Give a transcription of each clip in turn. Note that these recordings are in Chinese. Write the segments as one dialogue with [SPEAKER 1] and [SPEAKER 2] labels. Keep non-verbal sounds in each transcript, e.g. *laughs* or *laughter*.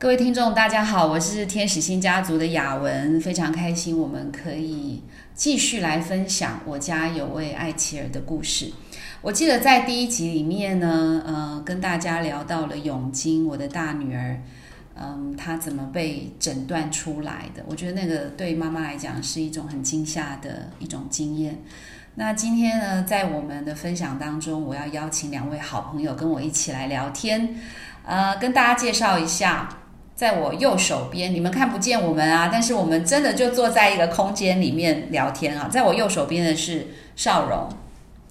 [SPEAKER 1] 各位听众，大家好，我是天使星家族的雅文，非常开心我们可以继续来分享我家有位艾琪儿的故事。我记得在第一集里面呢，呃，跟大家聊到了永金，我的大女儿，嗯，她怎么被诊断出来的？我觉得那个对妈妈来讲是一种很惊吓的一种经验。那今天呢，在我们的分享当中，我要邀请两位好朋友跟我一起来聊天，呃，跟大家介绍一下。在我右手边，你们看不见我们啊，但是我们真的就坐在一个空间里面聊天啊。在我右手边的是少荣，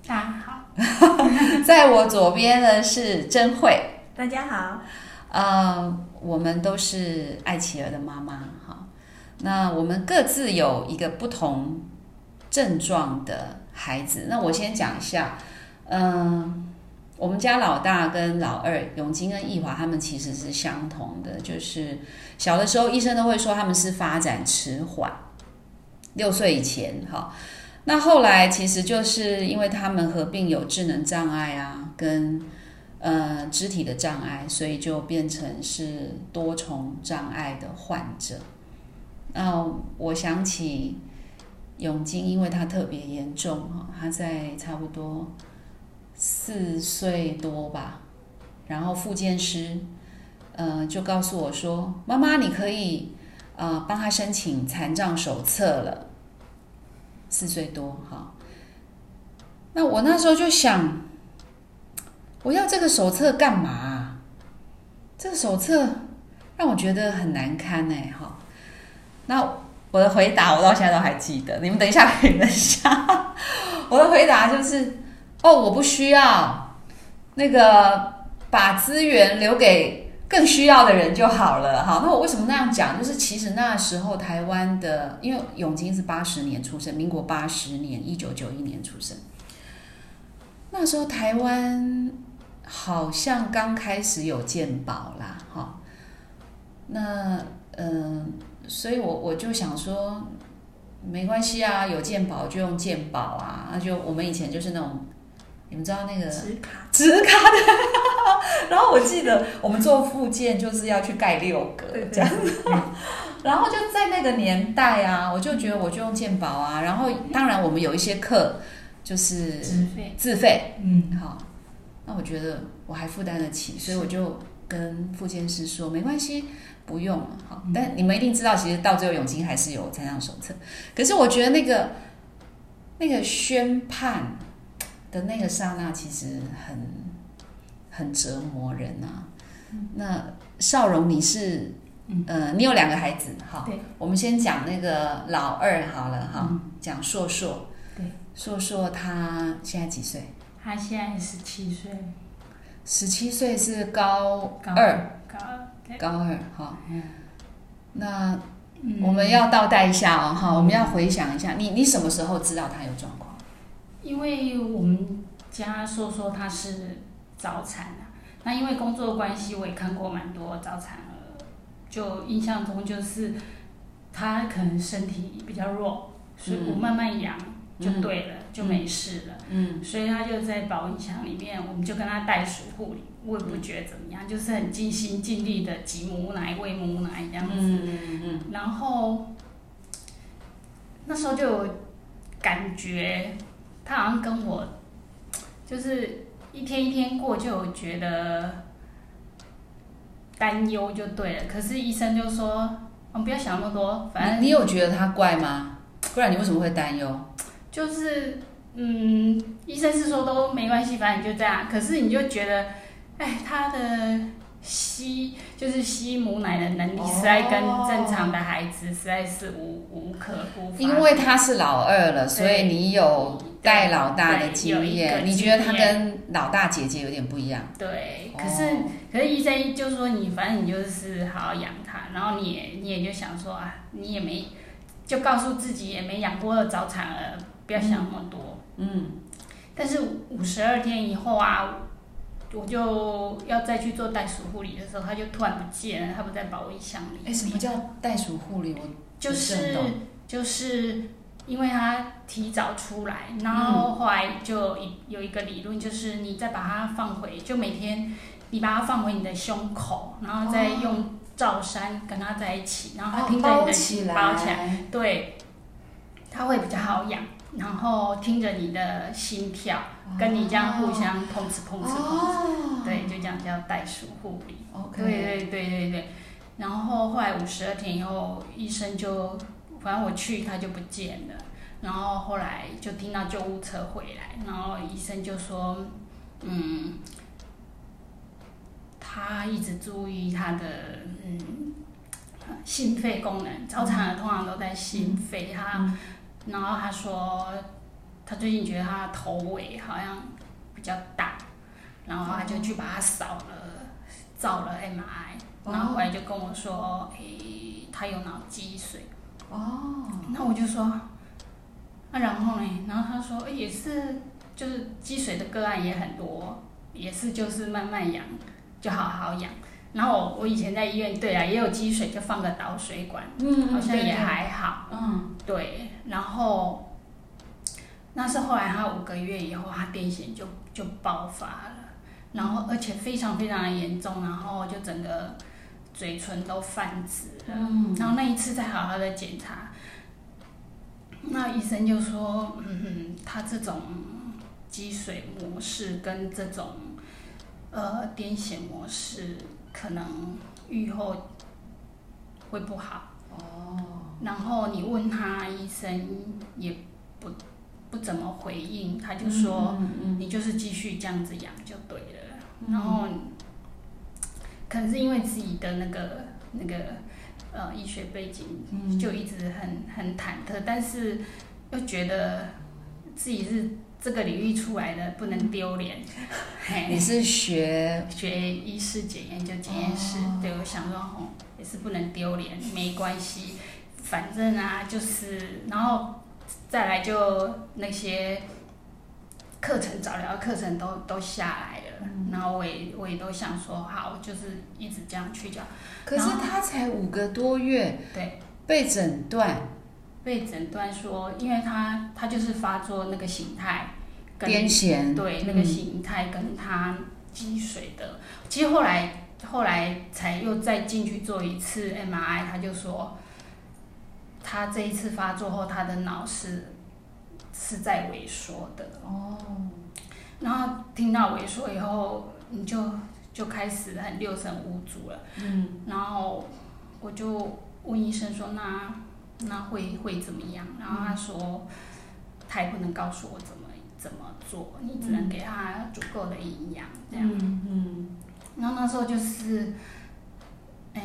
[SPEAKER 2] 大家好。*laughs*
[SPEAKER 1] 在我左边的是真慧，
[SPEAKER 2] 大家好。
[SPEAKER 1] 呃，我们都是爱琪儿的妈妈哈。那我们各自有一个不同症状的孩子。那我先讲一下，嗯。我们家老大跟老二永金跟易华，他们其实是相同的，就是小的时候医生都会说他们是发展迟缓，六岁以前哈。那后来其实就是因为他们合并有智能障碍啊，跟呃肢体的障碍，所以就变成是多重障碍的患者。那我想起永金，因为他特别严重哈，他在差不多。四岁多吧，然后复健师，呃，就告诉我说：“妈妈，你可以呃帮他申请残障手册了。”四岁多，哈。那我那时候就想，我要这个手册干嘛？这个手册让我觉得很难堪哎，哈。那我的回答我到现在都还记得，你们等一下可以等一下。*laughs* 我的回答就是。哦，我不需要那个把资源留给更需要的人就好了。好，那我为什么那样讲？就是其实那时候台湾的，因为永金是八十年出生，民国八十年，一九九一年出生。那时候台湾好像刚开始有鉴宝啦，哈。那嗯，所以我我就想说，没关系啊，有鉴宝就用鉴宝啊。那就我们以前就是那种。你们知道那个
[SPEAKER 2] 纸卡。
[SPEAKER 1] 纸卡。的，*laughs* 然后我记得我们做复健就是要去盖六个这样。子，*laughs* 然后就在那个年代啊，我就觉得我就用健保啊，然后当然我们有一些课就是
[SPEAKER 2] 自费。
[SPEAKER 1] 自费，嗯，好，那我觉得我还负担得起，所以我就跟复健师说没关系，不用了，好，但你们一定知道，其实到最后永金还是有参上手册，可是我觉得那个那个宣判。的那个刹那其实很很折磨人呐。那少荣，你是呃，你有两个孩子哈？
[SPEAKER 2] 对。
[SPEAKER 1] 我们先讲那个老二好了哈，讲硕硕。
[SPEAKER 2] 对。
[SPEAKER 1] 硕硕他现在几岁？
[SPEAKER 2] 他现在十七岁。
[SPEAKER 1] 十七岁是高
[SPEAKER 2] 二。高
[SPEAKER 1] 二。高二哈。嗯。那我们要倒带一下哦哈，我们要回想一下，你你什么时候知道他有状况？
[SPEAKER 2] 因为我们家说说他是早产啊，那因为工作关系，我也看过蛮多早产儿，就印象中就是他可能身体比较弱，所以我慢慢养就对了，就没事了。嗯，所以他就在保温箱里面，我们就跟他袋鼠护理，我也不觉得怎么样，就是很尽心尽力的挤母奶、喂母奶这样子。嗯嗯嗯。然后那时候就有感觉。他好像跟我，就是一天一天过，就觉得担忧就对了。可是医生就说：“我们不要想那么多，反正……”
[SPEAKER 1] 你有觉得他怪吗？不然你为什么会担忧？
[SPEAKER 2] 就是，嗯，医生是说都没关系，反正你就这样。可是你就觉得，哎，他的。吸就是吸母奶的能力，实在跟正常的孩子实在是无无可无。
[SPEAKER 1] 因为他是老二了，所以你有带老大的经验，你觉得他跟老大姐姐有点不一样。
[SPEAKER 2] 对，可是可是医生就说你反正你就是好好养他，然后你也你也就想说啊，你也没就告诉自己也没养过早产儿，不要想那么多。嗯，但是五十二天以后啊。我就要再去做袋鼠护理的时候，它就突然不见了，它不在保温箱里。
[SPEAKER 1] 哎，什么叫袋鼠护理？我
[SPEAKER 2] 就是就是因为它提早出来，然后后来就一有一个理论，就是你再把它放回，就每天你把它放回你的胸口，然后再用罩衫跟它在一起，然后它听着你的包起来，对，它会比较好养。然后听着你的心跳，跟你这样互相碰瓷碰瓷碰瓷，
[SPEAKER 1] 哦，
[SPEAKER 2] 对，就这样叫袋鼠护理。
[SPEAKER 1] ，OK，
[SPEAKER 2] 对对对对对。然后后来五十二天以后，医生就，反正我去他就不见了。然后后来就听到救护车回来，然后医生就说，嗯，他一直注意他的嗯心肺功能，早产儿通常都在心肺，他，然后他说他最近觉得他的头尾好像比较大，然后他就去把它扫了，照了 MRI，然后回来就跟我说，诶、他有脑积水。
[SPEAKER 1] 哦，
[SPEAKER 2] 那我就说，那、然后呢？然后他说，诶也是，就是积水的个案也很多，也是就是慢慢养，就好好养。然后我我以前在医院，对啊，也有积水，就放个导水管，
[SPEAKER 1] 嗯
[SPEAKER 2] 好像也，还好。
[SPEAKER 1] 嗯，
[SPEAKER 2] 对，然后那是后来他五个月以后，他癫痫就就爆发了，然后而且非常非常的严重，然后就整个嘴唇都泛紫了。
[SPEAKER 1] 嗯
[SPEAKER 2] 然后那一次再好好的检查，那医生就说，嗯哼，他这种积水模式跟这种呃癫痫模式，可能愈后会不好。
[SPEAKER 1] 哦，
[SPEAKER 2] 然后你问他，医生也不不怎么回应，他就说、
[SPEAKER 1] 嗯嗯
[SPEAKER 2] 你就是继续这样子养就对了。
[SPEAKER 1] 嗯。
[SPEAKER 2] 然后可能是因为自己的那个那个呃医学背景，
[SPEAKER 1] 嗯。
[SPEAKER 2] 就一直很很忐忑，但是又觉得自己是这个领域出来的，不能丢脸。*laughs* 嘿。
[SPEAKER 1] 你是学
[SPEAKER 2] 学医师检验就检验师，
[SPEAKER 1] 哦。
[SPEAKER 2] 对我想说吼也是不能丢脸，没关系，反正啊就是，然后再来就那些课程早疗课程都都下来了，然后我也我也都想说好，就是一直这样去讲，
[SPEAKER 1] 可是他才五个多月
[SPEAKER 2] 对，
[SPEAKER 1] 被诊断。
[SPEAKER 2] 被诊断说，因为他他就是发作那个形态
[SPEAKER 1] 癫痫，
[SPEAKER 2] 对，那个形态跟他积水的，其实后来后来才又再进去做一次 MRI，他就说，他这一次发作后，他的脑是是在萎缩的。
[SPEAKER 1] 哦，
[SPEAKER 2] 然后听到萎缩以后，你就就开始很六神无主了。
[SPEAKER 1] 嗯，
[SPEAKER 2] 然后我就问医生说，那那会会怎么样？然后他说，他也不能告诉我怎么怎么做，你只能给他足够的营养这样。
[SPEAKER 1] 嗯
[SPEAKER 2] 然后那时候就是，哎，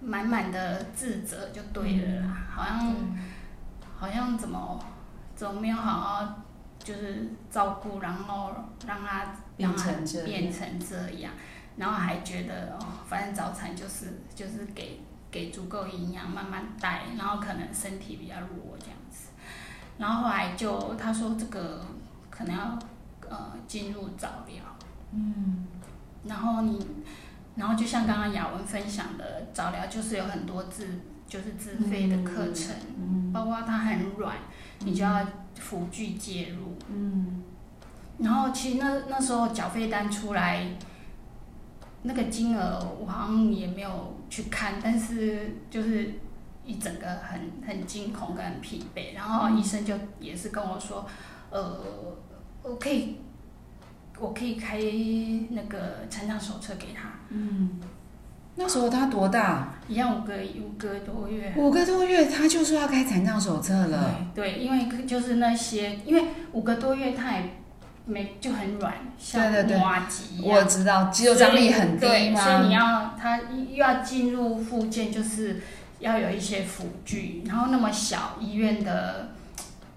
[SPEAKER 2] 满满的自责就对了啦，好像
[SPEAKER 1] 嗯，
[SPEAKER 2] 好像怎么怎么没有好好就是照顾，然后让他
[SPEAKER 1] 变
[SPEAKER 2] 让他
[SPEAKER 1] 成
[SPEAKER 2] 变成这样，然后还觉得哦，反正早餐就是就是给给足够营养，慢慢带，然后可能身体比较弱这样子，然后后来就他说这个可能要呃进入早疗，
[SPEAKER 1] 嗯，
[SPEAKER 2] 然后你，然后就像刚刚雅文分享的，早疗就是有很多自就是自费的课程，
[SPEAKER 1] 嗯
[SPEAKER 2] 包括它很软，你就要辅具介入。
[SPEAKER 1] 嗯
[SPEAKER 2] 然后其实那那时候缴费单出来，那个金额我好像也没有去看，但是就是一整个很很惊恐跟很疲惫。然后医生就也是跟我说，呃，我可以我可以开那个残障手册给他，
[SPEAKER 1] 嗯，那时候他多大？
[SPEAKER 2] 一样五个五个多月。
[SPEAKER 1] 五个多月，他就说要开残障手册了。
[SPEAKER 2] 对，对因为就是那些，因为五个多月他也没就很软，像
[SPEAKER 1] 对对对
[SPEAKER 2] 麻吉一样。
[SPEAKER 1] 我知道肌肉张力很低
[SPEAKER 2] 对，
[SPEAKER 1] 吗？
[SPEAKER 2] 所以你要他又要进入附件，就是要有一些辅具，然后那么小医院的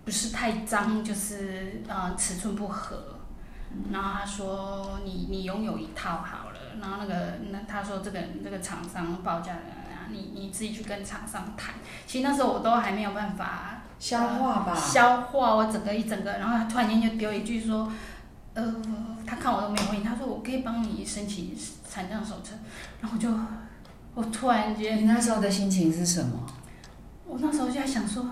[SPEAKER 2] 不是太脏，就是呃尺寸不合。然后他说你你拥有一套好了，然后那个那他说这个这个厂商报价的啊，你你自己去跟厂商谈。其实那时候我都还没有办法
[SPEAKER 1] 消化吧。
[SPEAKER 2] 消化我整个一整个，然后他突然间就丢一句说，呃，他看我都没有回应，他说我可以帮你申请残障手册，然后我就我突然间你，
[SPEAKER 1] 那时候的心情是什么？
[SPEAKER 2] 我那时候就在想说，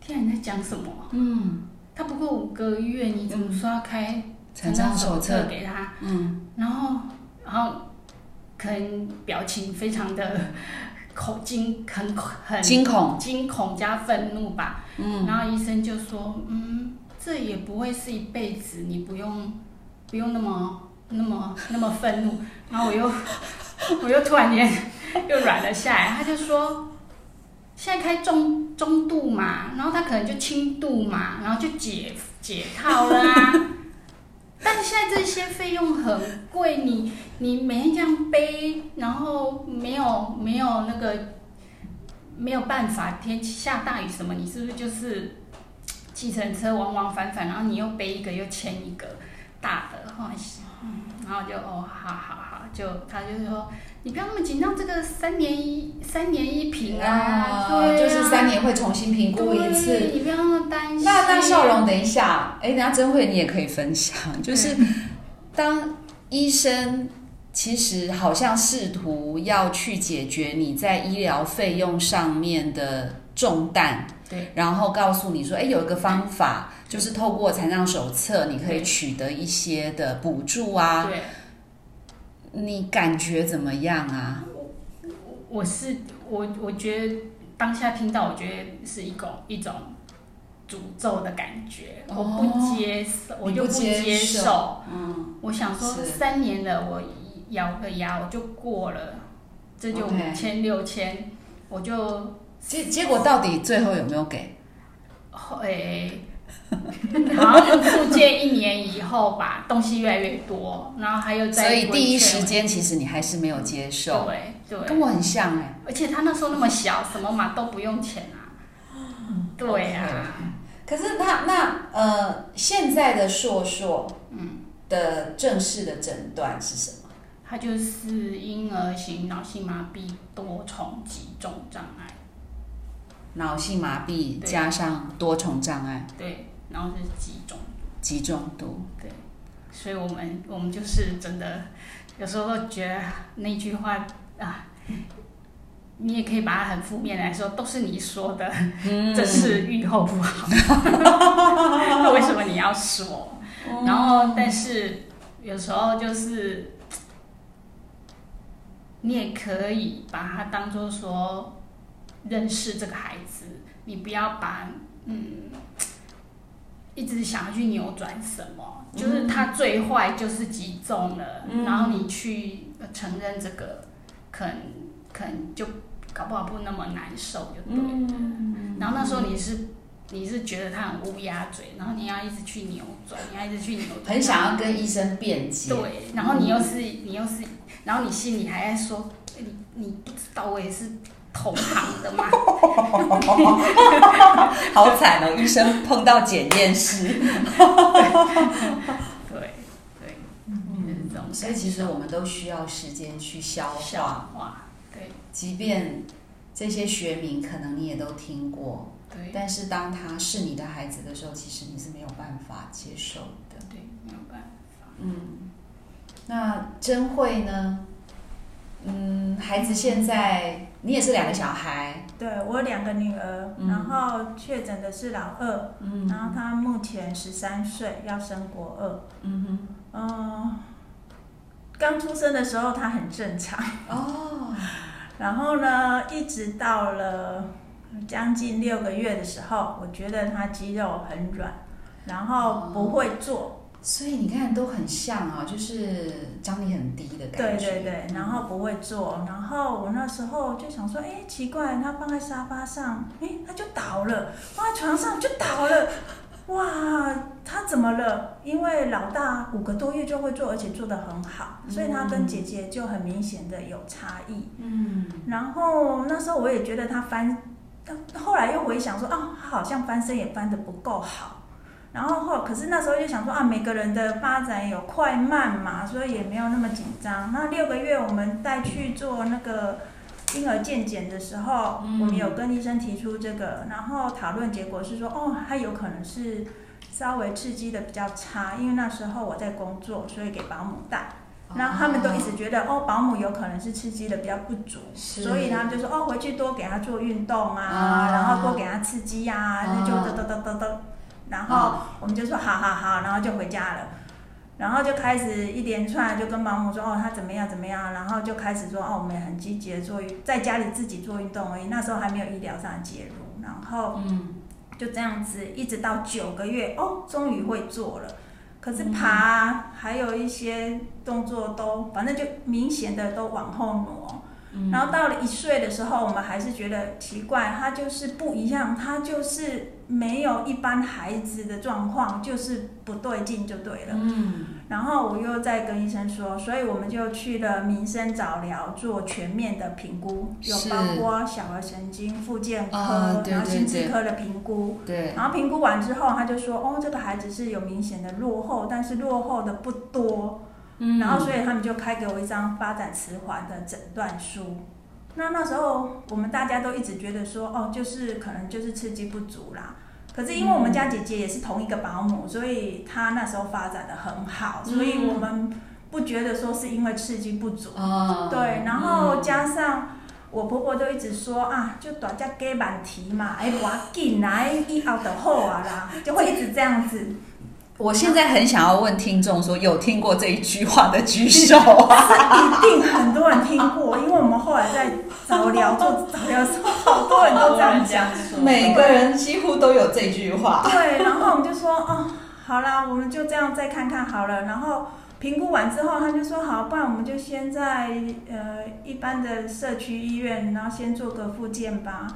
[SPEAKER 2] 天啊，你在讲什么？
[SPEAKER 1] 嗯，
[SPEAKER 2] 他不过五个月，你怎么说要开
[SPEAKER 1] 残障手册
[SPEAKER 2] 给他，
[SPEAKER 1] 嗯，
[SPEAKER 2] 然后然后可能表情非常的 *laughs* 恐惊，很很
[SPEAKER 1] 惊恐，
[SPEAKER 2] 惊恐加愤怒吧。
[SPEAKER 1] 嗯，
[SPEAKER 2] 然后医生就说，嗯，这也不会是一辈子，你不用不用那么那么那么愤怒。然后我又 *laughs* 我又突然间又软了下来，他就说，现在开中中度嘛，然后他可能就轻度嘛，然后就解解套啦啊。但是现在这些费用很贵，你你每天这样背，然后没有没有那个没有办法，天气下大雨什么，你是不是就是计程车往往返返，然后你又背一个又牵一个大的，然后就哦，好好好，就他就是说你不要那么紧张，这个三年一三年一评啊，对啊
[SPEAKER 1] 就是三年会重新评估一次。
[SPEAKER 2] 你不要那么担心。
[SPEAKER 1] 那那笑容，等一下，哎，等下真慧你也可以分享，就是当医生其实好像试图要去解决你在医疗费用上面的重担，
[SPEAKER 2] 对，
[SPEAKER 1] 然后告诉你说，哎，有一个方法，就是透过残障手册，你可以取得一些的补助啊，
[SPEAKER 2] 对。
[SPEAKER 1] 你感觉怎么样啊？
[SPEAKER 2] 我我是我，我觉得当下听到，我觉得是一种一种诅咒的感觉，
[SPEAKER 1] 哦
[SPEAKER 2] 我不接受，我就
[SPEAKER 1] 不接
[SPEAKER 2] 接
[SPEAKER 1] 受
[SPEAKER 2] 受。
[SPEAKER 1] 嗯，
[SPEAKER 2] 我想说，三年了，我咬个牙我就过了，这就五千六千，我就
[SPEAKER 1] 结结果到底最后有没有给？
[SPEAKER 2] 诶，*laughs* 好像复健一年以后吧，东西越来越多，然后还有在
[SPEAKER 1] 所以第一时间其实你还是没有接受，
[SPEAKER 2] 对对，
[SPEAKER 1] 跟我很像哎、
[SPEAKER 2] 而且他那时候那么小，什么嘛都不用钱啊。对呀、
[SPEAKER 1] 可是他那呃，现在的硕硕
[SPEAKER 2] 嗯，
[SPEAKER 1] 的正式的诊断是什么？
[SPEAKER 2] 他就是婴儿型脑性麻痹多重集中障碍，
[SPEAKER 1] 脑性麻痹加上多重障碍，
[SPEAKER 2] 对，然后是集中，
[SPEAKER 1] 集中度。
[SPEAKER 2] 对，所以我们我们就是真的有时候都觉得那句话啊。你也可以把它很负面来说，都是你说的，这是愈后不好。*laughs* 那为什么你要说？然后，但是有时候就是，你也可以把它当做说认识这个孩子，你不要把嗯一直想要去扭转什么，就是他最坏就是集中了，
[SPEAKER 1] 嗯
[SPEAKER 2] 然后你去承认这个，可能可能就搞不好不那么难受就对了。
[SPEAKER 1] 嗯，
[SPEAKER 2] 然后那时候你是你是觉得他很乌鸦嘴，然后你要一直去扭转，你要一直去扭转，
[SPEAKER 1] 很想要跟医生辩解。
[SPEAKER 2] 对，然后你又是你又是，然后你心里还在说，你你不知道我也是同行的嘛，*laughs*
[SPEAKER 1] 好惨哦，医生碰到检验师。
[SPEAKER 2] 对对，就是这种
[SPEAKER 1] 所以其实我们都需要时间去消
[SPEAKER 2] 消
[SPEAKER 1] 化，
[SPEAKER 2] 化，对
[SPEAKER 1] 即便这些学名可能你也都听过，
[SPEAKER 2] 对
[SPEAKER 1] 但是当他是你的孩子的时候，其实你是没有办法接受的。
[SPEAKER 2] 对，没有办法，
[SPEAKER 1] 嗯，那真慧呢？嗯，孩子现在你也是两个小孩，
[SPEAKER 3] 对我有两个女儿，
[SPEAKER 1] 嗯。
[SPEAKER 3] 然后确诊的是老二，
[SPEAKER 1] 嗯。
[SPEAKER 3] 然后她目前十三岁，要升国二。
[SPEAKER 1] 嗯哼。
[SPEAKER 3] 嗯，刚出生的时候她很正常，
[SPEAKER 1] 哦，*laughs*
[SPEAKER 3] 然后呢，一直到了将近六个月的时候，我觉得她肌肉很软，然后不会坐，
[SPEAKER 1] 所以你看都很像啊，就是张力很低的感觉。
[SPEAKER 3] 对对对，然后不会坐，然后我那时候就想说，哎，奇怪，他放在沙发上，哎，他就倒了，放在床上就倒了。哇，他怎么了？因为老大五个多月就会做，而且做得很好，所以他跟姐姐就很明显的有差异。
[SPEAKER 1] 嗯，
[SPEAKER 3] 然后那时候我也觉得他翻，后来又回想说，啊，他好像翻身也翻得不够好。然后后，可是那时候就想说啊，每个人的发展有快慢嘛，所以也没有那么紧张。那六个月我们带去做那个婴儿健检的时候，
[SPEAKER 1] 嗯
[SPEAKER 3] 我们有跟医生提出这个，然后讨论结果是说，哦，他有可能是稍微刺激的比较差，因为那时候我在工作，所以给保姆带。然后他们都一直觉得哦，保姆有可能是刺激的比较不足，所以他们就说哦，回去多给他做运动啊，
[SPEAKER 1] 啊
[SPEAKER 3] 然后多给他刺激啊，那就
[SPEAKER 1] 啊
[SPEAKER 3] 嘚嘚嘚嘚嘚。然后我们就说好好好，然后就回家了。然后就开始一连串就跟保姆说哦他怎么样怎么样，然后就开始说哦我们也很积极的做运在家里自己做运动而已，那时候还没有医疗上的介入，然后
[SPEAKER 1] 嗯，
[SPEAKER 3] 就这样子一直到九个月哦终于会做了，可是爬啊还有一些动作都反正就明显的都往后挪。然后到了一岁的时候，我们还是觉得奇怪，他就是不一样，他就是没有一般孩子的状况，就是不对劲就对了。
[SPEAKER 1] 嗯，
[SPEAKER 3] 然后我又再跟医生说，所以我们就去了民生早疗做全面的评估，有包括小儿神经、复健科，
[SPEAKER 1] 啊对
[SPEAKER 3] 然后心智科的评估。
[SPEAKER 1] 对，
[SPEAKER 3] 然后评估完之后，他就说，哦，这个孩子是有明显的落后，但是落后的不多。
[SPEAKER 1] 嗯
[SPEAKER 3] 然后所以他们就开给我一张发展迟缓的诊断书。那那时候我们大家都一直觉得说，哦，就是可能就是刺激不足啦。可是因为我们家姐姐也是同一个保姆，所以她那时候发展的很好，所以我们不觉得说是因为刺激不足。
[SPEAKER 1] 哦，
[SPEAKER 3] 对，然后加上我婆婆都一直说啊，就大家给满题嘛，哎，我紧来以后的后啊啦，就会一直这样子。
[SPEAKER 1] 我现在很想要问听众说，有听过这一句话的举手啊？*laughs*
[SPEAKER 3] 一定很多人听过，因为我们后来在早聊做早聊的时候，好多人都这样讲。*laughs*
[SPEAKER 1] 每个人几乎都有这句话。
[SPEAKER 3] 对，然后我们就说，哦，好啦，我们就这样再看看好了。然后评估完之后，他就说，好，不然我们就先在呃一般的社区医院，然后先做个复健吧。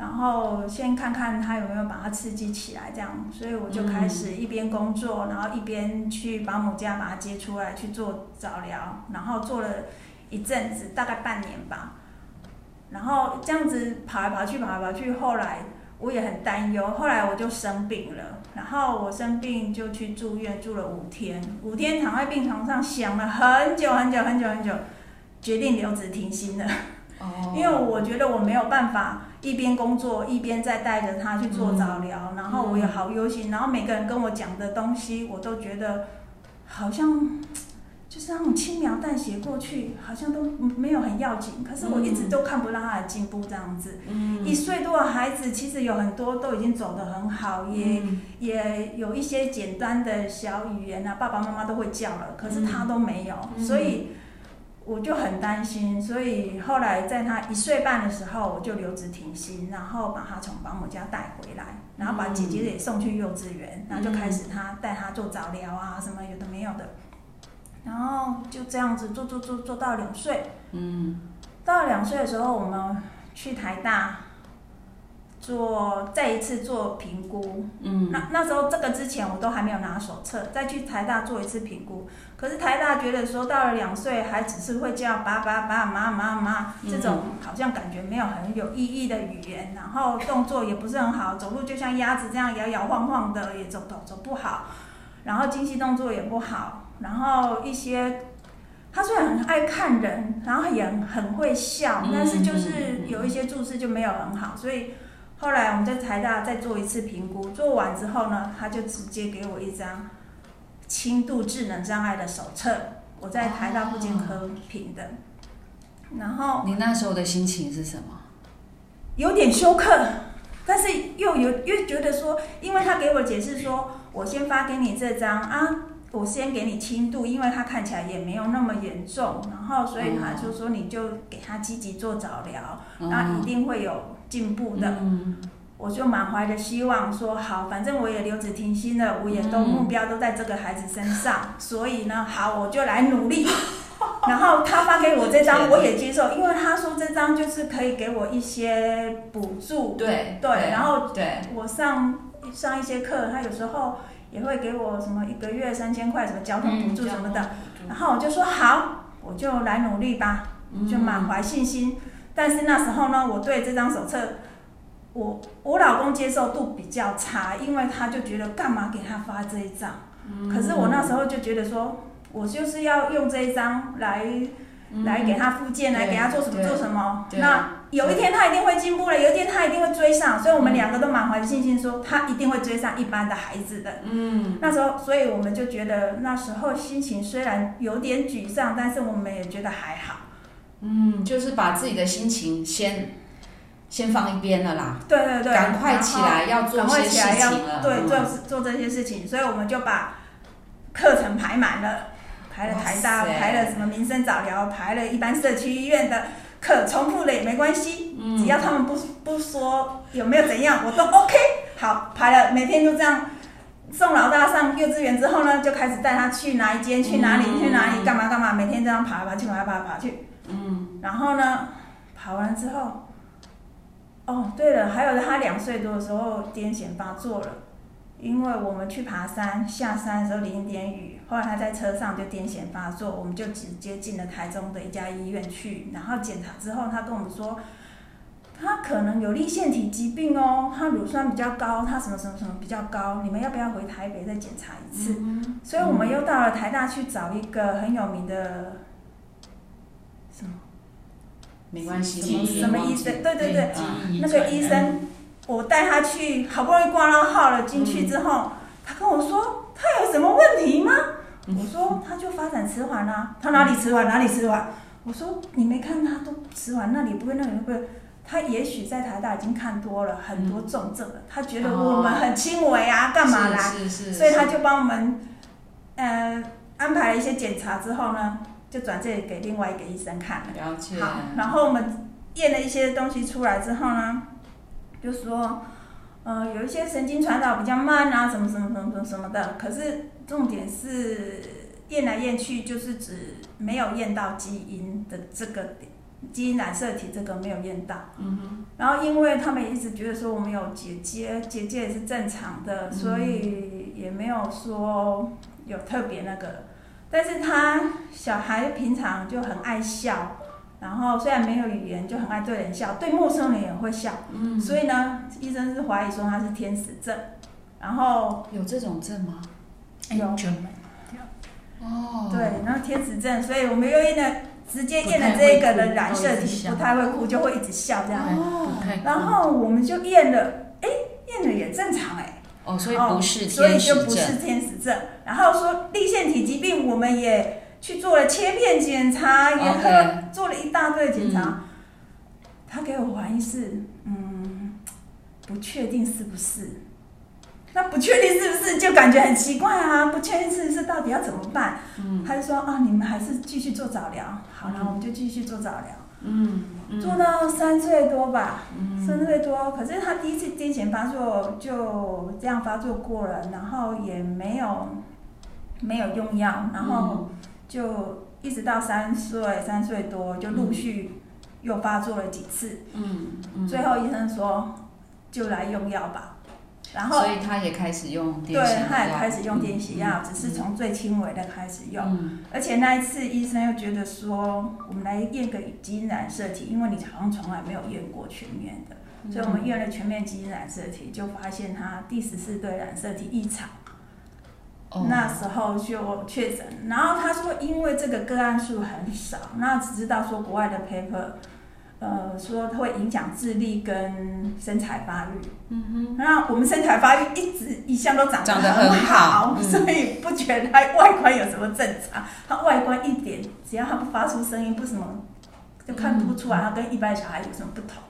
[SPEAKER 3] 然后先看看他有没有把它刺激起来，这样，所以我就开始一边工作，然后一边去保姆家把他接出来去做早疗，然后做了一阵子，大概半年吧。然后这样子跑来跑去，跑来跑去，后来我也很担忧，后来我就生病了，然后我生病就去住院住了五天，五天躺在病床上想了很久很久很久很久，决定留职停薪了。
[SPEAKER 1] 哦
[SPEAKER 3] 因为我觉得我没有办法一边工作一边在带着他去做早疗，然后我也好忧心，然后每个人跟我讲的东西，我都觉得好像就是那种轻描淡写过去，好像都没有很要紧，可是我一直都看不到他的进步这样子。
[SPEAKER 1] 嗯。
[SPEAKER 3] 一岁多的孩子其实有很多都已经走得很好，也、
[SPEAKER 1] 嗯。
[SPEAKER 3] 也有一些简单的小语言啊，爸爸妈妈都会叫了，可是他都没有，
[SPEAKER 1] 嗯。
[SPEAKER 3] 所以我就很担心。所以后来在他一岁半的时候，我就留职停薪，然后把他从保姆家带回来，然后把姐姐也送去幼稚园，然后就开始他带他做早疗啊，什么有的没有的，然后就这样子做做做做到两岁。
[SPEAKER 1] 嗯
[SPEAKER 3] 到两岁的时候，我们去台大做再一次做评估。
[SPEAKER 1] 嗯
[SPEAKER 3] 那那时候这个之前我都还没有拿手册，再去台大做一次评估。可是台大觉得说到了两岁还只是会叫爸爸爸妈妈妈这种好像感觉没有很有意义的语言，然后动作也不是很好，走路就像鸭子这样摇摇晃晃的，也走走走不好，然后精细动作也不好，然后一些。他虽然很爱看人，然后也很会笑，但是就是有一些注释就没有很好，所以后来我们在台大再做一次评估，做完之后呢，他就直接给我一张轻度智能障碍的手册，我在台大附健科评的，然后
[SPEAKER 1] 你那时候的心情是什么？
[SPEAKER 3] 有点休克，但是又有又觉得说，因为他给我解释说，我先发给你这张啊。我先给你轻度，因为他看起来也没有那么严重，然后所以他就说你就给他积极做早疗，那一定会有进步的。
[SPEAKER 1] 嗯
[SPEAKER 3] 我就满怀着希望说好，反正我也留职停薪了，我也都
[SPEAKER 1] 嗯
[SPEAKER 3] 目标都在这个孩子身上，所以呢，好，我就来努力。*laughs* 然后他发给我这张，我也接受，因为他说这张就是可以给我一些补助。
[SPEAKER 1] 对
[SPEAKER 3] 对，然后
[SPEAKER 1] 对，
[SPEAKER 3] 我上上一些课，他有时候也会给我什么一个月三千块什么交通补助什么的，然后我就说好，我就来努力吧，就满怀信心。但是那时候呢，我对这张手册，我我老公接受度比较差，因为他就觉得干嘛给他发这一张？可是我那时候就觉得说，我就是要用这一张来、来给他复健，来给他做什么做什么。那有一天他一定会进步了，有一天他一定会追上，所以我们两个都满怀信心说他一定会追上一般的孩子的。
[SPEAKER 1] 嗯
[SPEAKER 3] 那时候，所以我们就觉得那时候心情虽然有点沮丧，但是我们也觉得还好。
[SPEAKER 1] 嗯，就是把自己的心情先先放一边了啦，
[SPEAKER 3] 对对对，
[SPEAKER 1] 赶快起来要做
[SPEAKER 3] 赶快
[SPEAKER 1] 些
[SPEAKER 3] 起来要
[SPEAKER 1] 事情了。
[SPEAKER 3] 对，
[SPEAKER 1] 嗯
[SPEAKER 3] 做做这些事情，所以我们就把课程排满了，排了台大，排了什么民生早疗，排了一般社区医院的课，重复了也没关系，
[SPEAKER 1] 嗯
[SPEAKER 3] 只要他们不不说有没有怎样，我都 OK。*laughs* 好，排了，每天都这样。送老大上幼稚园之后呢，就开始带他去哪一间，去哪里，
[SPEAKER 1] 嗯
[SPEAKER 3] 去哪里，干嘛干嘛，每天这样爬来爬去，爬来爬来爬去。
[SPEAKER 1] 嗯，
[SPEAKER 3] 然后呢，爬完之后，哦，对了，还有他两岁多的时候癫痫发作了，因为我们去爬山，下山的时候淋一点雨，后来他在车上就癫痫发作，我们就直接进了台中的一家医院去，然后检查之后，他跟我们说。他可能有立腺体疾病哦，他乳酸比较高，他什么什么什么比较高，你们要不要回台北再检查一次？所以我们又到了台大去找一个很有名的
[SPEAKER 1] 没关系，
[SPEAKER 2] 什么
[SPEAKER 3] 什么医生？对对对，那个医生，我带他去，好不容易挂了号了，进去之后，他跟我说他有什么问题吗？我说他就发展迟缓啦，他哪里迟缓哪里迟缓。我说你没看他都迟缓，那里不会那里不会。他也许在台大已经看多了很多重症了，他觉得我们很轻微啊，干嘛啦？所以他就帮我们，呃，安排了一些检查之后呢，就转借给另外一个医生看了。
[SPEAKER 1] 了解，
[SPEAKER 3] 好，然后我们验了一些东西出来之后呢，就说，呃，有一些神经传导比较慢啊，什么什么什么什么什么的。可是重点是验来验去，就是指没有验到基因的这个点基因染色体这个没有验到。
[SPEAKER 1] 嗯哼，
[SPEAKER 3] 然后因为他们也一直觉得说我们有结节，结节也是正常的，所以也没有说有特别那个。但是他小孩平常就很爱笑，然后虽然没有语言，就很爱对人笑，对陌生人也会笑。
[SPEAKER 1] 嗯，
[SPEAKER 3] 所以呢，医生是怀疑说他是天使症，然后
[SPEAKER 1] 有这种症吗？
[SPEAKER 3] 有
[SPEAKER 1] 哦，
[SPEAKER 3] 对，然后天使症，所以我们又验了，直接验了这个的染色体，不太会哭，就会一直笑这样。
[SPEAKER 1] 哦
[SPEAKER 3] 然后我们就验了，哎，验了也正常哎。
[SPEAKER 1] 哦，所以不是
[SPEAKER 3] 所以就不是，天使症。然后说立腺体疾病，我们也去做了切片检查，也喝做了一大堆检查。
[SPEAKER 1] 嗯
[SPEAKER 3] 他给我怀疑是，嗯，不确定是不是。那不确定是不是就感觉很奇怪啊？不确定是不是到底要怎么办？
[SPEAKER 1] 嗯
[SPEAKER 3] 他就说啊，你们还是继续做早疗。好了，我们就继续做早疗。
[SPEAKER 1] 嗯嗯
[SPEAKER 3] 做到三岁多吧，
[SPEAKER 1] 嗯
[SPEAKER 3] 三岁多，可是他第一次癫痫发作就这样发作过了，然后也没有没有用药，然后就一直到三岁三岁多就陆续又发作了几次，
[SPEAKER 1] 嗯嗯，
[SPEAKER 3] 最后医生说就来用药吧，然后
[SPEAKER 1] 所以他也开始用
[SPEAKER 3] 对他也开始用癫痫药，
[SPEAKER 1] 嗯
[SPEAKER 3] 只是从最轻微的开始用。
[SPEAKER 1] 嗯。
[SPEAKER 3] 而且那一次医生又觉得说，我们来验个基因染色体，因为你好像从来没有验过全面的，
[SPEAKER 1] 嗯。
[SPEAKER 3] 所以我们验了全面基因染色体，就发现他第十四对染色体异常。
[SPEAKER 1] 哦
[SPEAKER 3] 那时候就确诊，然后他说因为这个个案数很少，那只知道说国外的 paper，呃，说它会影响智力跟身材发育。
[SPEAKER 1] 嗯哼，
[SPEAKER 3] 那我们身材发育一直一向都长
[SPEAKER 1] 长得
[SPEAKER 3] 很
[SPEAKER 1] 很好嗯
[SPEAKER 3] 所以不觉得它外观有什么正常。它外观一点，只要它不发出声音，不什么，就看不出来它跟一般小孩有什么不同。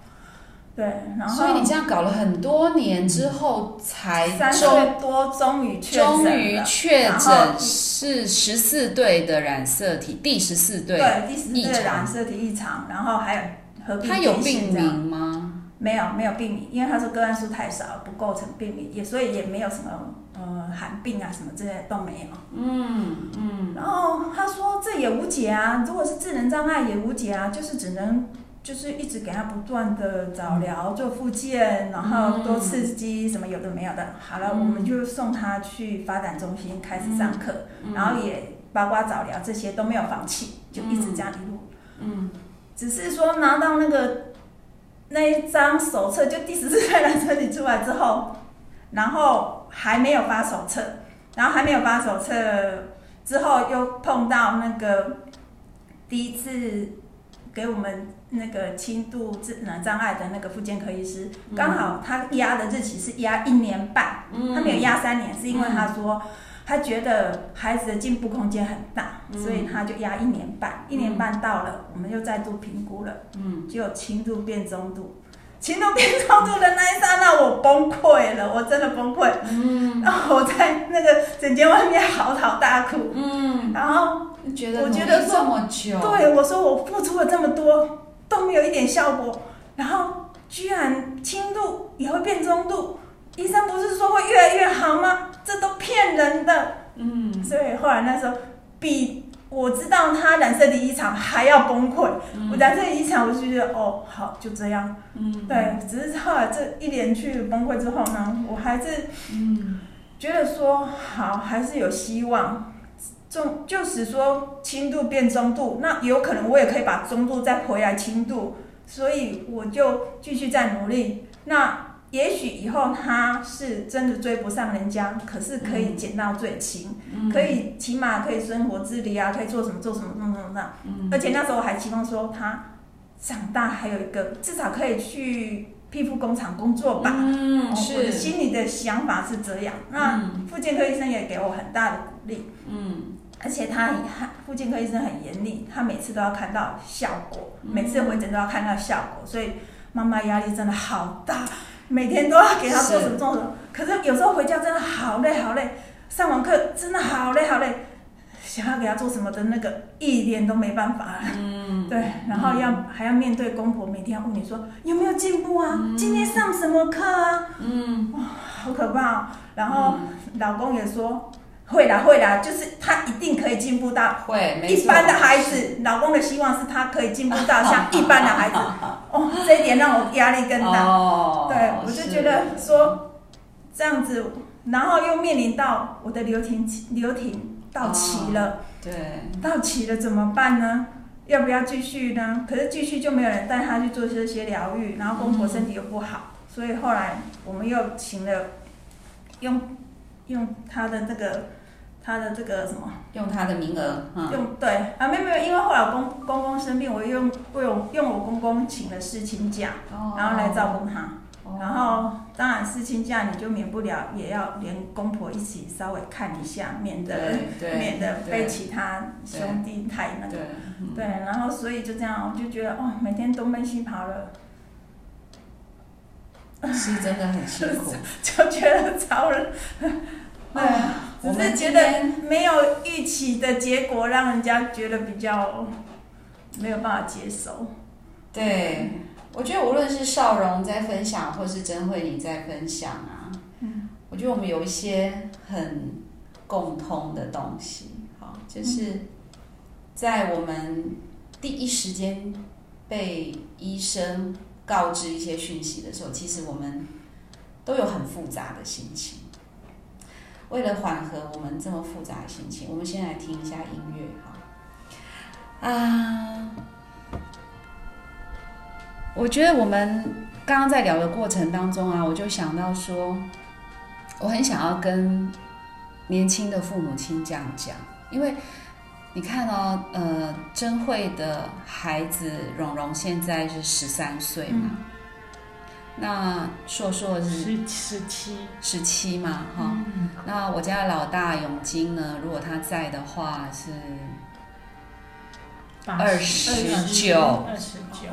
[SPEAKER 3] 对，然后
[SPEAKER 1] 所以你这样搞了很多年之后，才
[SPEAKER 3] 三
[SPEAKER 1] 终
[SPEAKER 3] 岁多终于确诊了，
[SPEAKER 1] 终于确诊是十四对的染色体，第十四对，
[SPEAKER 3] 对第十
[SPEAKER 1] 四
[SPEAKER 3] 对染色体异常，然后还有合并
[SPEAKER 1] 他有病名吗？
[SPEAKER 3] 没有没有病名，因为他说个案数太少，不构成病名，也所以也没有什么呃罕病啊什么之类都没有。
[SPEAKER 1] 嗯嗯
[SPEAKER 3] 然后他说这也无解啊，如果是智能障碍也无解啊，就是只能就是一直给他不断的早疗、做复健，然后多刺激什么有的没有的。好了，
[SPEAKER 1] 嗯
[SPEAKER 3] 我们就送他去发展中心开始上课，
[SPEAKER 1] 嗯
[SPEAKER 3] 然后也包括早疗这些都没有放弃，就一直这样一路。
[SPEAKER 1] 嗯
[SPEAKER 3] 只是说拿到那个那一张手册，就第十四代染色体出来之后，然后还没有发手册，然后还没有发手册之后，又碰到那个第一次给我们那个轻度智能障碍的那个复健科医师，刚好他压的日期是压一年半，
[SPEAKER 1] 嗯
[SPEAKER 3] 他没有压三年，是因为他说。他觉得孩子的进步空间很大，
[SPEAKER 1] 嗯
[SPEAKER 3] 所以他就压一年半。一年半到了，我们又再度评估了，
[SPEAKER 1] 嗯
[SPEAKER 3] 就有轻度变中度。轻度变中度的那一刹那，我崩溃了，我真的崩溃。嗯，然后我在那个诊间外面嚎啕大哭。
[SPEAKER 1] 嗯，
[SPEAKER 3] 然后
[SPEAKER 1] 觉得
[SPEAKER 3] 我觉得
[SPEAKER 1] 努力这么久，
[SPEAKER 3] 对我说，我付出了这么多都没有一点效果，然后居然轻度也会变中度，医生不是说会越来越好吗？这都骗人的。
[SPEAKER 1] 嗯，
[SPEAKER 3] 所以后来那时候比我知道他染色体异常还要崩溃。我染色体异常，我就觉得哦，好就这样。
[SPEAKER 1] 嗯，
[SPEAKER 3] 对，只是后来这一连去崩溃之后呢，我还是
[SPEAKER 1] 嗯
[SPEAKER 3] 觉得说好，还是有希望。中就是说轻度变中度，那有可能我也可以把中度再回来轻度，所以我就继续在努力。那也许以后他是真的追不上人家，可是可以减到最轻，
[SPEAKER 1] 嗯
[SPEAKER 3] 可以起码可以生活自理啊，可以做什么做什么做什么做什么。
[SPEAKER 1] 嗯
[SPEAKER 3] 而且那时候我还期望说他长大还有一个至少可以去皮肤工厂工作吧。
[SPEAKER 1] 嗯
[SPEAKER 3] 哦我的
[SPEAKER 1] 是，
[SPEAKER 3] 心里的想法是这样。那
[SPEAKER 1] 嗯
[SPEAKER 3] 复健科医生也给我很大的鼓励，
[SPEAKER 1] 嗯
[SPEAKER 3] 而且他很复健科医生很严厉，他每次都要看到效果，
[SPEAKER 1] 嗯
[SPEAKER 3] 每次回诊都要看到效果，所以妈妈压力真的好大，每天都要给他做什么做什么。可是有时候回家真的好累好累，上完课真的好累好累，想要给他做什么的那个一点都没办法了。
[SPEAKER 1] 嗯，
[SPEAKER 3] 对，然后要、还要面对公婆，每天要问你说有没有进步啊？今天上什么课啊？
[SPEAKER 1] 嗯哇
[SPEAKER 3] 好可怕、哦。然后老公也说会啦会啦，就是他一定可以进步到
[SPEAKER 1] 会，
[SPEAKER 3] 一般的孩子。老公的希望是他可以进步到像 *laughs* 一般的孩子。哦，这一点让我压力更大。
[SPEAKER 1] 哦，
[SPEAKER 3] 对，我就觉得说这样子，然后又面临到我的留停期留停到期了。
[SPEAKER 1] 对，
[SPEAKER 3] 到期了怎么办呢？要不要继续呢？可是继续就没有人带他去做这些疗愈，然后公婆身体又不好，所以后来我们又请了用用他的那个他的这个什么
[SPEAKER 1] 用他的名额，嗯，
[SPEAKER 3] 用对啊没有没有，因为后来我公公公生病，我用我有用我公公请了事情假，
[SPEAKER 1] 哦
[SPEAKER 3] 然后来照顾他。
[SPEAKER 1] 哦
[SPEAKER 3] 然后当然事情假你就免不了也要连公婆一起稍微看一下，免得免得被其他兄弟太那个。
[SPEAKER 1] 对，嗯
[SPEAKER 3] 对，然后所以就这样，我就觉得哦，每天东奔西跑了，
[SPEAKER 1] 是真的很辛苦。*laughs*
[SPEAKER 3] 就觉得超人。对，
[SPEAKER 1] 我们
[SPEAKER 3] 只是觉得没有预期的结果，让人家觉得比较没有办法接受。
[SPEAKER 1] 对，我觉得无论是少荣在分享，或是真慧你在分享啊，
[SPEAKER 3] 嗯
[SPEAKER 1] 我觉得我们有一些很共通的东西，好，就是在我们第一时间被医生告知一些讯息的时候，其实我们都有很复杂的心情。为了缓和我们这么复杂的心情，我们先来听一下音乐，哈。啊，我觉得我们刚刚在聊的过程当中啊，我就想到说，我很想要跟年轻的父母亲这样讲，因为你看哦，呃，真慧的孩子蓉蓉现在是十三岁嘛，那硕硕是
[SPEAKER 2] 十十七，
[SPEAKER 1] 十七嘛，哈、
[SPEAKER 2] 嗯，
[SPEAKER 1] 那我家的老大永金呢，如果他在的话是
[SPEAKER 2] 八
[SPEAKER 1] 二
[SPEAKER 2] 十
[SPEAKER 1] 十九。
[SPEAKER 2] 二十九，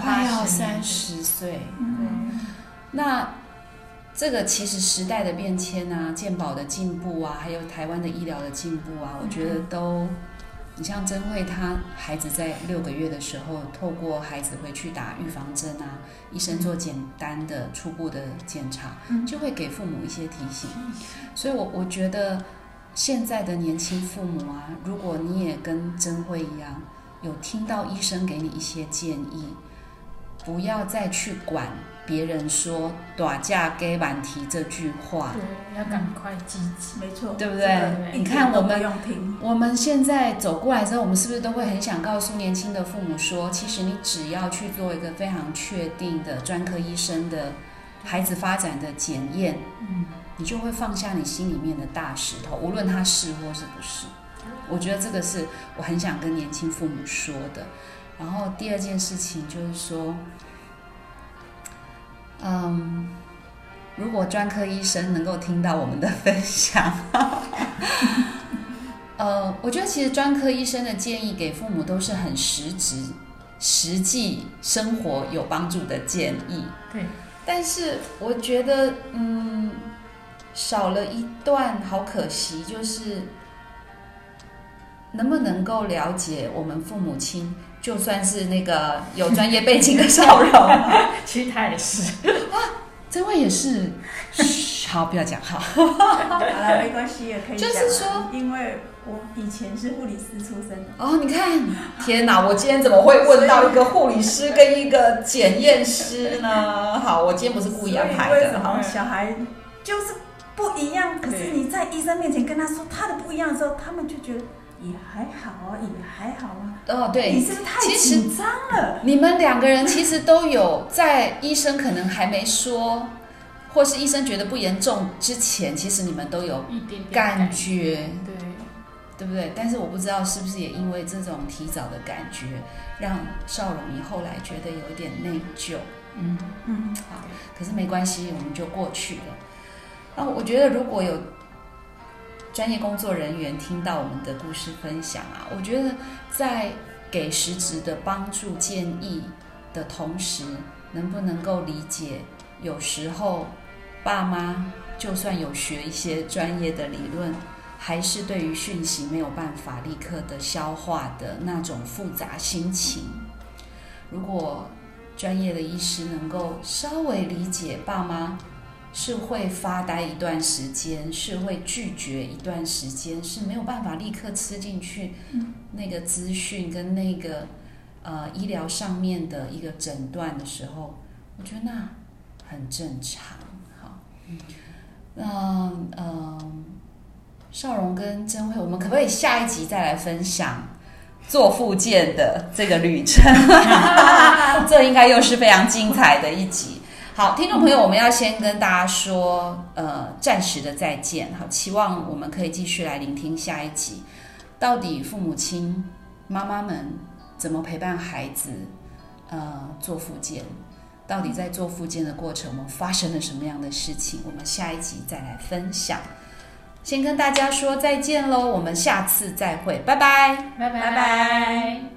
[SPEAKER 1] 快要
[SPEAKER 2] 80
[SPEAKER 1] 三十岁，
[SPEAKER 3] 嗯，
[SPEAKER 1] 那这个其实时代的变迁啊，健保的进步啊，还有台湾的医疗的进步啊，我觉得都，你像珍慧她孩子在六个月的时候，透过孩子回去打预防针啊，医生做简单的初步的检查，
[SPEAKER 3] 嗯
[SPEAKER 1] 就会给父母一些提醒。所以我我觉得现在的年轻父母啊，如果你也跟珍慧一样，有听到医生给你一些建议，不要再去管别人说“短价给满提”这句话。
[SPEAKER 2] 对，要赶快积极。
[SPEAKER 3] 没错，
[SPEAKER 1] 对不对
[SPEAKER 2] 你
[SPEAKER 1] 看我们
[SPEAKER 3] 用听，
[SPEAKER 1] 我们现在走过来之后，我们是不是都会很想告诉年轻的父母说，其实你只要去做一个非常确定的专科医生的孩子发展的检验，
[SPEAKER 2] 嗯，
[SPEAKER 1] 你就会放下你心里面的大石头，无论他是或是不是。我觉得这个是我很想跟年轻父母说的。然后第二件事情就是说，嗯，如果专科医生能够听到我们的分享，*laughs* 呃，我觉得其实专科医生的建议给父母都是很实质、实际生活有帮助的建议。
[SPEAKER 2] 对，
[SPEAKER 1] 但是我觉得，嗯，少了一段，好可惜，就是能不能够了解我们父母亲，就算是那个有专业背景的少荣，*laughs*
[SPEAKER 2] 其实他也是，
[SPEAKER 1] 这位也是，好，不要讲好。*laughs*
[SPEAKER 3] 好了，没关系，也可以。
[SPEAKER 1] 就是说
[SPEAKER 3] 因为我以前是护理师出身的，
[SPEAKER 1] 哦，你看，天哪！我今天怎么会问到一个护理师跟一个检验师呢？*laughs* 好，我今天不是故意安排的。
[SPEAKER 3] 所以为什么小孩就是不一样？可是你在医生面前跟他说他的不一样的时候，他们就觉得也还好啊，也还好啊。
[SPEAKER 1] 哦，对，
[SPEAKER 3] 你是不是太
[SPEAKER 1] 其实
[SPEAKER 3] 紧张了？
[SPEAKER 1] 你们两个人其实都有在医生可能还没说，或是医生觉得不严重之前，其实你们都有
[SPEAKER 2] 一点点
[SPEAKER 1] 感觉，
[SPEAKER 2] 对，
[SPEAKER 1] 对不对？但是我不知道是不是也因为这种提早的感觉，让邵荣你后来觉得有一点内疚。
[SPEAKER 2] 嗯，
[SPEAKER 3] 嗯，
[SPEAKER 1] 可是没关系，我们就过去了。那我觉得如果有专业工作人员听到我们的故事分享啊，我觉得在给实质的帮助建议的同时，能不能够理解，有时候爸妈就算有学一些专业的理论，还是对于讯息没有办法立刻的消化的那种复杂心情。如果专业的医师能够稍微理解爸妈是会发呆一段时间，是会拒绝一段时间，是没有办法立刻吃进去
[SPEAKER 3] 嗯
[SPEAKER 1] 那个资讯跟那个呃医疗上面的一个诊断的时候，我觉得那很正常。好，那嗯，少荣跟真慧，我们可不可以下一集再来分享做复健的这个旅程？*laughs* 这应该又是非常精彩的一集。好，听众朋友，我们要先跟大家说，呃，暂时的再见。好，期望我们可以继续来聆听下一集，到底父母亲、妈妈们怎么陪伴孩子，呃，做复健？到底在做复健的过程，我们发生了什么样的事情？我们下一集再来分享。先跟大家说再见喽，我们下次再会，拜拜。
[SPEAKER 2] 拜拜
[SPEAKER 3] 拜拜。